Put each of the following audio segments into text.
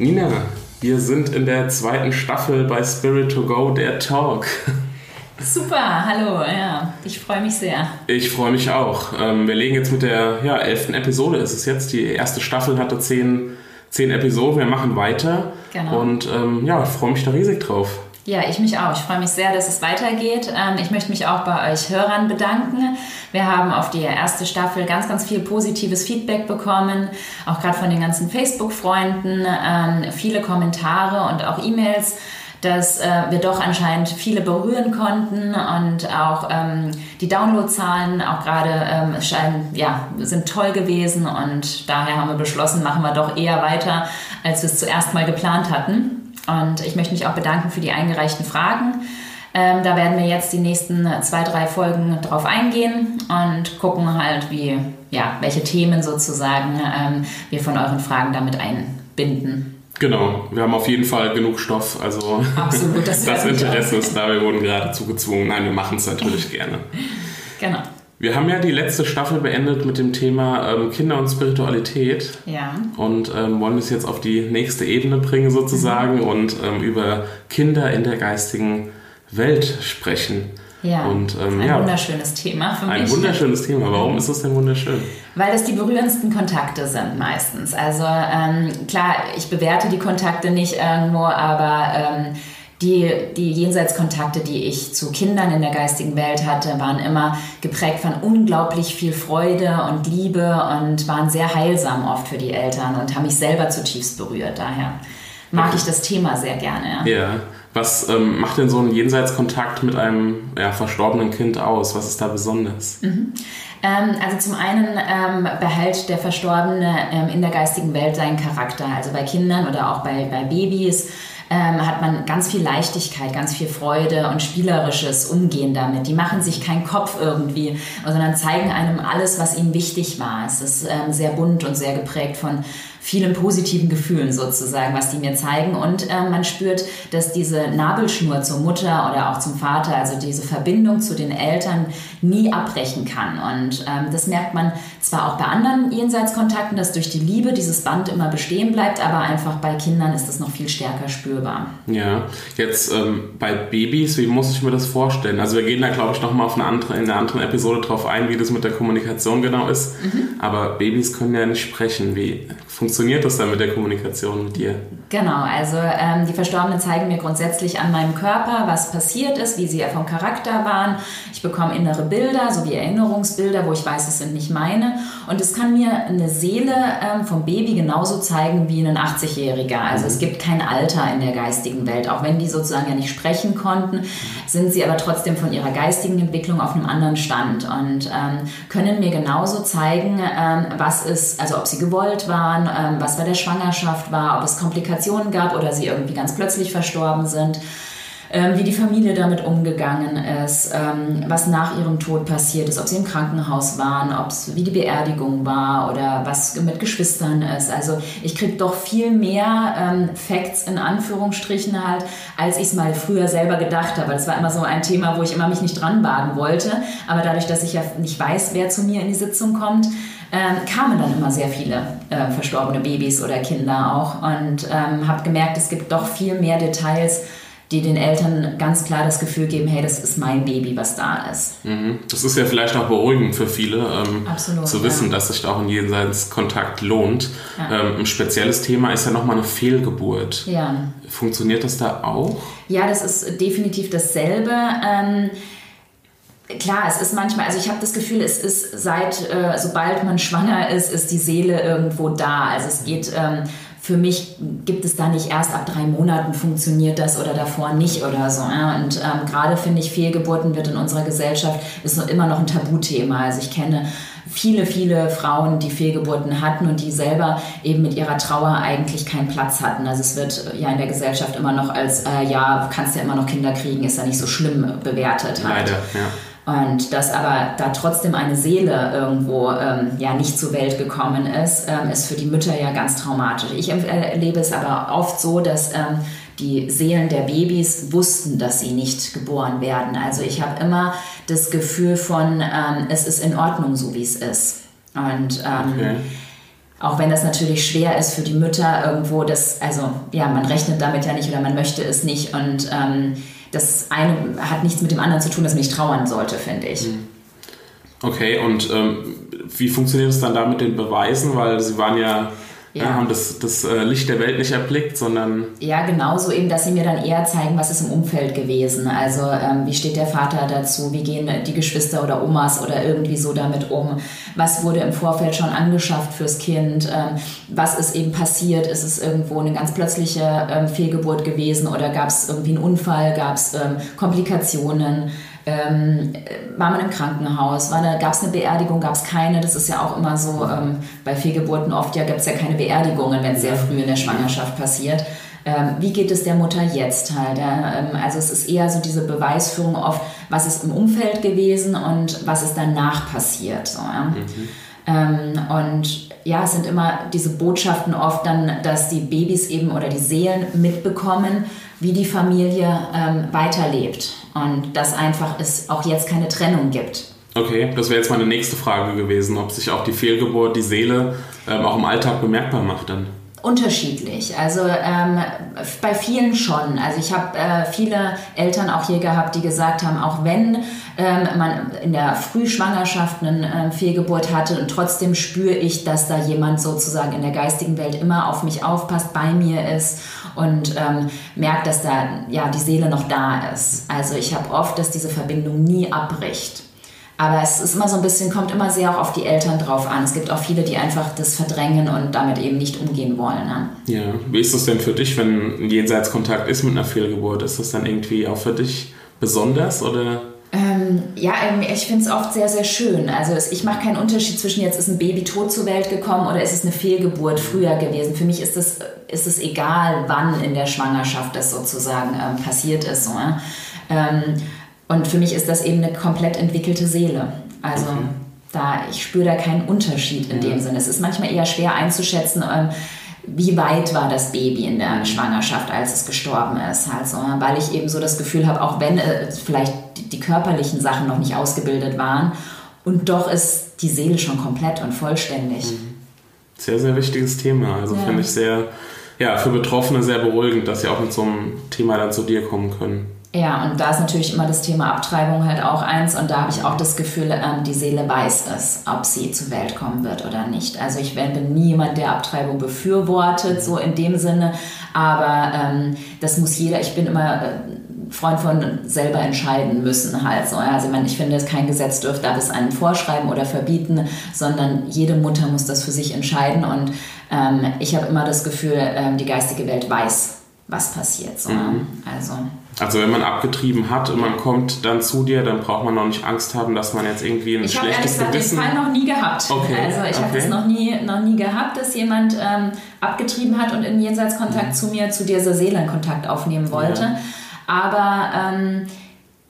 Nina, wir sind in der zweiten Staffel bei Spirit to Go, der Talk. Super, hallo, ja, ich freue mich sehr. Ich freue mich auch. Ähm, wir legen jetzt mit der ja, elften Episode, ist es jetzt. Die erste Staffel hatte zehn, zehn Episoden, wir machen weiter. Genau. Und ähm, ja, ich freue mich da riesig drauf. Ja, ich mich auch. Ich freue mich sehr, dass es weitergeht. Ähm, ich möchte mich auch bei euch Hörern bedanken. Wir haben auf die erste Staffel ganz, ganz viel positives Feedback bekommen, auch gerade von den ganzen Facebook-Freunden, ähm, viele Kommentare und auch E-Mails dass äh, wir doch anscheinend viele berühren konnten und auch ähm, die Downloadzahlen auch gerade scheinen, ja, sind toll gewesen und daher haben wir beschlossen, machen wir doch eher weiter, als wir es zuerst mal geplant hatten. Und ich möchte mich auch bedanken für die eingereichten Fragen. Ähm, da werden wir jetzt die nächsten zwei, drei Folgen drauf eingehen und gucken halt, wie, ja, welche Themen sozusagen ähm, wir von euren Fragen damit einbinden. Genau, wir haben auf jeden Fall genug Stoff. Also Absolut, das, das Interesse ist da. Wir wurden geradezu gezwungen. Nein, wir machen es natürlich gerne. Genau. Wir haben ja die letzte Staffel beendet mit dem Thema ähm, Kinder und Spiritualität. Ja. Und ähm, wollen es jetzt auf die nächste Ebene bringen sozusagen mhm. und ähm, über Kinder in der geistigen Welt sprechen. Ja, und, ähm, ein ja, wunderschönes Thema für mich. Ein wunderschönes Thema. Warum ist das denn wunderschön? Weil das die berührendsten Kontakte sind meistens. Also ähm, klar, ich bewerte die Kontakte nicht irgendwo, aber ähm, die, die Jenseitskontakte, die ich zu Kindern in der geistigen Welt hatte, waren immer geprägt von unglaublich viel Freude und Liebe und waren sehr heilsam oft für die Eltern und haben mich selber zutiefst berührt. Daher mag ich das Thema sehr gerne. Ja. ja. Was ähm, macht denn so ein Jenseitskontakt mit einem ja, verstorbenen Kind aus? Was ist da besonders? Mhm. Ähm, also zum einen ähm, behält der Verstorbene ähm, in der geistigen Welt seinen Charakter. Also bei Kindern oder auch bei, bei Babys ähm, hat man ganz viel Leichtigkeit, ganz viel Freude und spielerisches Umgehen damit. Die machen sich keinen Kopf irgendwie, sondern zeigen einem alles, was ihnen wichtig war. Es ist ähm, sehr bunt und sehr geprägt von vielen positiven Gefühlen sozusagen, was die mir zeigen. Und äh, man spürt, dass diese Nabelschnur zur Mutter oder auch zum Vater, also diese Verbindung zu den Eltern, nie abbrechen kann. Und ähm, das merkt man zwar auch bei anderen Jenseitskontakten, dass durch die Liebe dieses Band immer bestehen bleibt, aber einfach bei Kindern ist das noch viel stärker spürbar. Ja, jetzt ähm, bei Babys, wie muss ich mir das vorstellen? Also wir gehen da, glaube ich, nochmal auf eine andere, in einer anderen Episode drauf ein, wie das mit der Kommunikation genau ist. Mhm. Aber Babys können ja nicht sprechen. Wie funktioniert funktioniert das dann mit der Kommunikation mit dir? Genau, also ähm, die Verstorbenen zeigen mir grundsätzlich an meinem Körper, was passiert ist, wie sie vom Charakter waren. Ich bekomme innere Bilder, sowie Erinnerungsbilder, wo ich weiß, es sind nicht meine. Und es kann mir eine Seele ähm, vom Baby genauso zeigen wie ein 80-Jähriger. Also mhm. es gibt kein Alter in der geistigen Welt. Auch wenn die sozusagen ja nicht sprechen konnten, sind sie aber trotzdem von ihrer geistigen Entwicklung auf einem anderen Stand und ähm, können mir genauso zeigen, ähm, was ist, also ob sie gewollt waren, was bei der Schwangerschaft war, ob es Komplikationen gab oder sie irgendwie ganz plötzlich verstorben sind. ähm, wie die Familie damit umgegangen ist, ähm, was nach ihrem Tod passiert ist, ob sie im Krankenhaus waren, ob wie die Beerdigung war oder was mit Geschwistern ist. Also ich kriege doch viel mehr ähm, Facts in Anführungsstrichen halt, als ich es mal früher selber gedacht habe. Das war immer so ein Thema, wo ich immer mich nicht dran wagen wollte. Aber dadurch, dass ich ja nicht weiß, wer zu mir in die Sitzung kommt, ähm, kamen dann immer sehr viele äh, verstorbene Babys oder Kinder auch und ähm, habe gemerkt, es gibt doch viel mehr Details, die den Eltern ganz klar das Gefühl geben, hey, das ist mein Baby, was da ist. Mhm. Das ist ja vielleicht auch beruhigend für viele, ähm, Absolut, zu wissen, ja. dass sich da auch ein Jenseitskontakt lohnt. Ja. Ähm, ein spezielles Thema ist ja nochmal eine Fehlgeburt. Ja. Funktioniert das da auch? Ja, das ist definitiv dasselbe. Ähm, Klar, es ist manchmal, also ich habe das Gefühl, es ist seit, äh, sobald man schwanger ist, ist die Seele irgendwo da. Also es geht ähm, für mich gibt es da nicht erst ab drei Monaten funktioniert das oder davor nicht oder so. Und ähm, gerade finde ich, Fehlgeburten wird in unserer Gesellschaft ist immer noch ein Tabuthema. Also ich kenne viele, viele Frauen, die Fehlgeburten hatten und die selber eben mit ihrer Trauer eigentlich keinen Platz hatten. Also es wird ja in der Gesellschaft immer noch als, äh, ja, kannst ja immer noch Kinder kriegen, ist ja nicht so schlimm bewertet. Halt. Ja. Und dass aber da trotzdem eine Seele irgendwo ähm, ja nicht zur Welt gekommen ist, ähm, ist für die Mütter ja ganz traumatisch. Ich erlebe es aber oft so, dass ähm, die Seelen der Babys wussten, dass sie nicht geboren werden. Also ich habe immer das Gefühl von, ähm, es ist in Ordnung, so wie es ist. Und ähm, okay. auch wenn das natürlich schwer ist für die Mütter irgendwo, das, also ja, man rechnet damit ja nicht oder man möchte es nicht. Und ähm, das eine hat nichts mit dem anderen zu tun, dass man nicht trauern sollte, finde ich. Hm. Okay, und ähm, wie funktioniert es dann da mit den Beweisen? Weil sie waren ja ja. ja. haben das, das äh, Licht der Welt nicht erblickt, sondern. Ja, genauso eben, dass sie mir dann eher zeigen, was ist im Umfeld gewesen. Also, ähm, wie steht der Vater dazu? Wie gehen die Geschwister oder Omas oder irgendwie so damit um? Was wurde im Vorfeld schon angeschafft fürs Kind? Ähm, was ist eben passiert? Ist es irgendwo eine ganz plötzliche ähm, Fehlgeburt gewesen oder gab es irgendwie einen Unfall? Gab es ähm, Komplikationen? Ähm, war man im Krankenhaus, gab es eine Beerdigung, gab es keine, das ist ja auch immer so, ähm, bei Fehlgeburten oft ja gibt es ja keine Beerdigungen, wenn es sehr früh in der Schwangerschaft passiert. Ähm, wie geht es der Mutter jetzt halt? Ja? Ähm, also es ist eher so diese Beweisführung oft, was ist im Umfeld gewesen und was ist danach passiert. So, ja? mhm. Ähm, und ja, es sind immer diese Botschaften oft dann, dass die Babys eben oder die Seelen mitbekommen, wie die Familie ähm, weiterlebt und dass einfach es auch jetzt keine Trennung gibt. Okay, das wäre jetzt meine nächste Frage gewesen, ob sich auch die Fehlgeburt, die Seele ähm, auch im Alltag bemerkbar macht dann. Unterschiedlich. Also ähm, bei vielen schon. Also ich habe äh, viele Eltern auch hier gehabt, die gesagt haben, auch wenn ähm, man in der Frühschwangerschaft eine äh, Fehlgeburt hatte und trotzdem spüre ich, dass da jemand sozusagen in der geistigen Welt immer auf mich aufpasst, bei mir ist und ähm, merkt, dass da ja die Seele noch da ist. Also ich habe oft, dass diese Verbindung nie abbricht. Aber es ist immer so ein bisschen, kommt immer sehr auch auf die Eltern drauf an. Es gibt auch viele, die einfach das verdrängen und damit eben nicht umgehen wollen. Ne? Ja, wie ist das denn für dich, wenn ein Jenseitskontakt ist mit einer Fehlgeburt? Ist das dann irgendwie auch für dich besonders oder? Ähm, ja, ähm, ich finde es oft sehr, sehr schön. Also ich mache keinen Unterschied zwischen jetzt ist ein Baby tot zur Welt gekommen oder ist es eine Fehlgeburt früher gewesen. Für mich ist es, ist es egal, wann in der Schwangerschaft das sozusagen ähm, passiert ist. So, ähm, und für mich ist das eben eine komplett entwickelte Seele. Also okay. da, ich spüre da keinen Unterschied in ja. dem Sinne. Es ist manchmal eher schwer einzuschätzen, ähm, wie weit war das Baby in der Schwangerschaft, als es gestorben ist. Also, weil ich eben so das Gefühl habe, auch wenn äh, vielleicht die, die körperlichen Sachen noch nicht ausgebildet waren, und doch ist die Seele schon komplett und vollständig. Mhm. Sehr, sehr wichtiges Thema. Also ja. finde ich sehr, ja, für Betroffene sehr beruhigend, dass sie auch mit so einem Thema dann zu dir kommen können. Ja, und da ist natürlich immer das Thema Abtreibung halt auch eins. Und da habe ich auch das Gefühl, ähm, die Seele weiß es, ob sie zur Welt kommen wird oder nicht. Also ich bin nie jemand, der Abtreibung befürwortet, so in dem Sinne. Aber ähm, das muss jeder, ich bin immer äh, Freund von selber entscheiden müssen halt so. Also ich, meine, ich finde, kein Gesetz dürfte das einem vorschreiben oder verbieten, sondern jede Mutter muss das für sich entscheiden. Und ähm, ich habe immer das Gefühl, ähm, die geistige Welt weiß, was passiert. So. Mhm. Also. Also wenn man abgetrieben hat und man kommt dann zu dir, dann braucht man noch nicht Angst haben, dass man jetzt irgendwie ein ich schlechtes Gewissen... Ich habe den Fall noch nie gehabt. Okay. Also ich okay. habe es noch nie, noch nie gehabt, dass jemand ähm, abgetrieben hat und in Jenseitskontakt mhm. zu mir, zu dieser Seele Kontakt aufnehmen wollte. Ja. Aber... Ähm,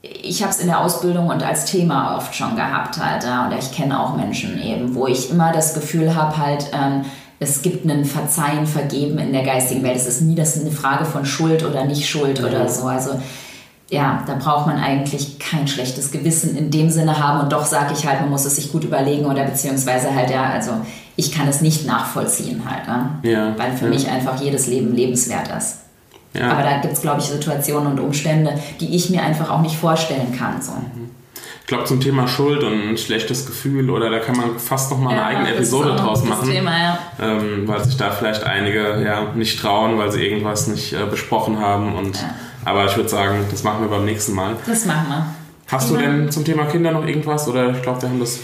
ich habe es in der Ausbildung und als Thema oft schon gehabt halt, ja, und ich kenne auch Menschen eben, wo ich immer das Gefühl habe halt, ähm, es gibt einen Verzeihen, Vergeben in der geistigen Welt. Es ist nie das eine Frage von Schuld oder nicht Schuld oder so. Also ja, da braucht man eigentlich kein schlechtes Gewissen in dem Sinne haben und doch sage ich halt, man muss es sich gut überlegen oder beziehungsweise halt ja, also ich kann es nicht nachvollziehen halt, ne? ja, weil für ja. mich einfach jedes Leben lebenswert ist. Ja. Aber da gibt es, glaube ich, Situationen und Umstände, die ich mir einfach auch nicht vorstellen kann. So. Mhm glaube, zum Thema Schuld und ein schlechtes Gefühl oder da kann man fast noch mal eine ja, eigene Episode draus machen. Thema, ja. ähm, weil sich da vielleicht einige ja nicht trauen, weil sie irgendwas nicht äh, besprochen haben. Und, ja. Aber ich würde sagen, das machen wir beim nächsten Mal. Das machen wir. Hast du denn zum Thema Kinder noch irgendwas oder ich glaube, wir haben das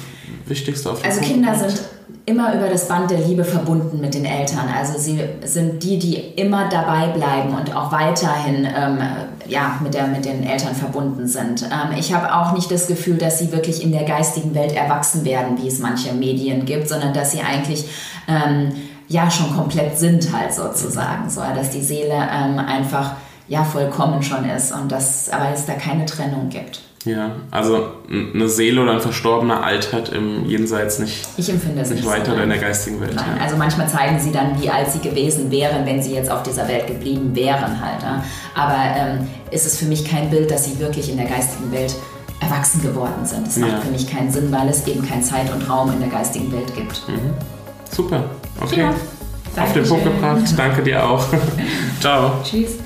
Wichtigste auf Also Kinder sind immer über das Band der Liebe verbunden mit den Eltern. Also sie sind die, die immer dabei bleiben und auch weiterhin ähm, ja, mit, der, mit den Eltern verbunden sind. Ähm, ich habe auch nicht das Gefühl, dass sie wirklich in der geistigen Welt erwachsen werden, wie es manche Medien gibt, sondern dass sie eigentlich ähm, ja schon komplett sind halt sozusagen, so dass die Seele ähm, einfach ja vollkommen schon ist und dass aber es da keine Trennung gibt. Ja, also eine Seele oder ein Verstorbener altert im Jenseits nicht, ich empfinde es nicht, nicht weiter so in der geistigen Welt. Nein, ja. also manchmal zeigen sie dann, wie alt sie gewesen wären, wenn sie jetzt auf dieser Welt geblieben wären halt. Ja. Aber ähm, ist es für mich kein Bild, dass sie wirklich in der geistigen Welt erwachsen geworden sind. Das ja. macht für mich keinen Sinn, weil es eben kein Zeit und Raum in der geistigen Welt gibt. Mhm. Super, okay. Auf den Punkt gebracht. Danke dir auch. Ciao. Tschüss.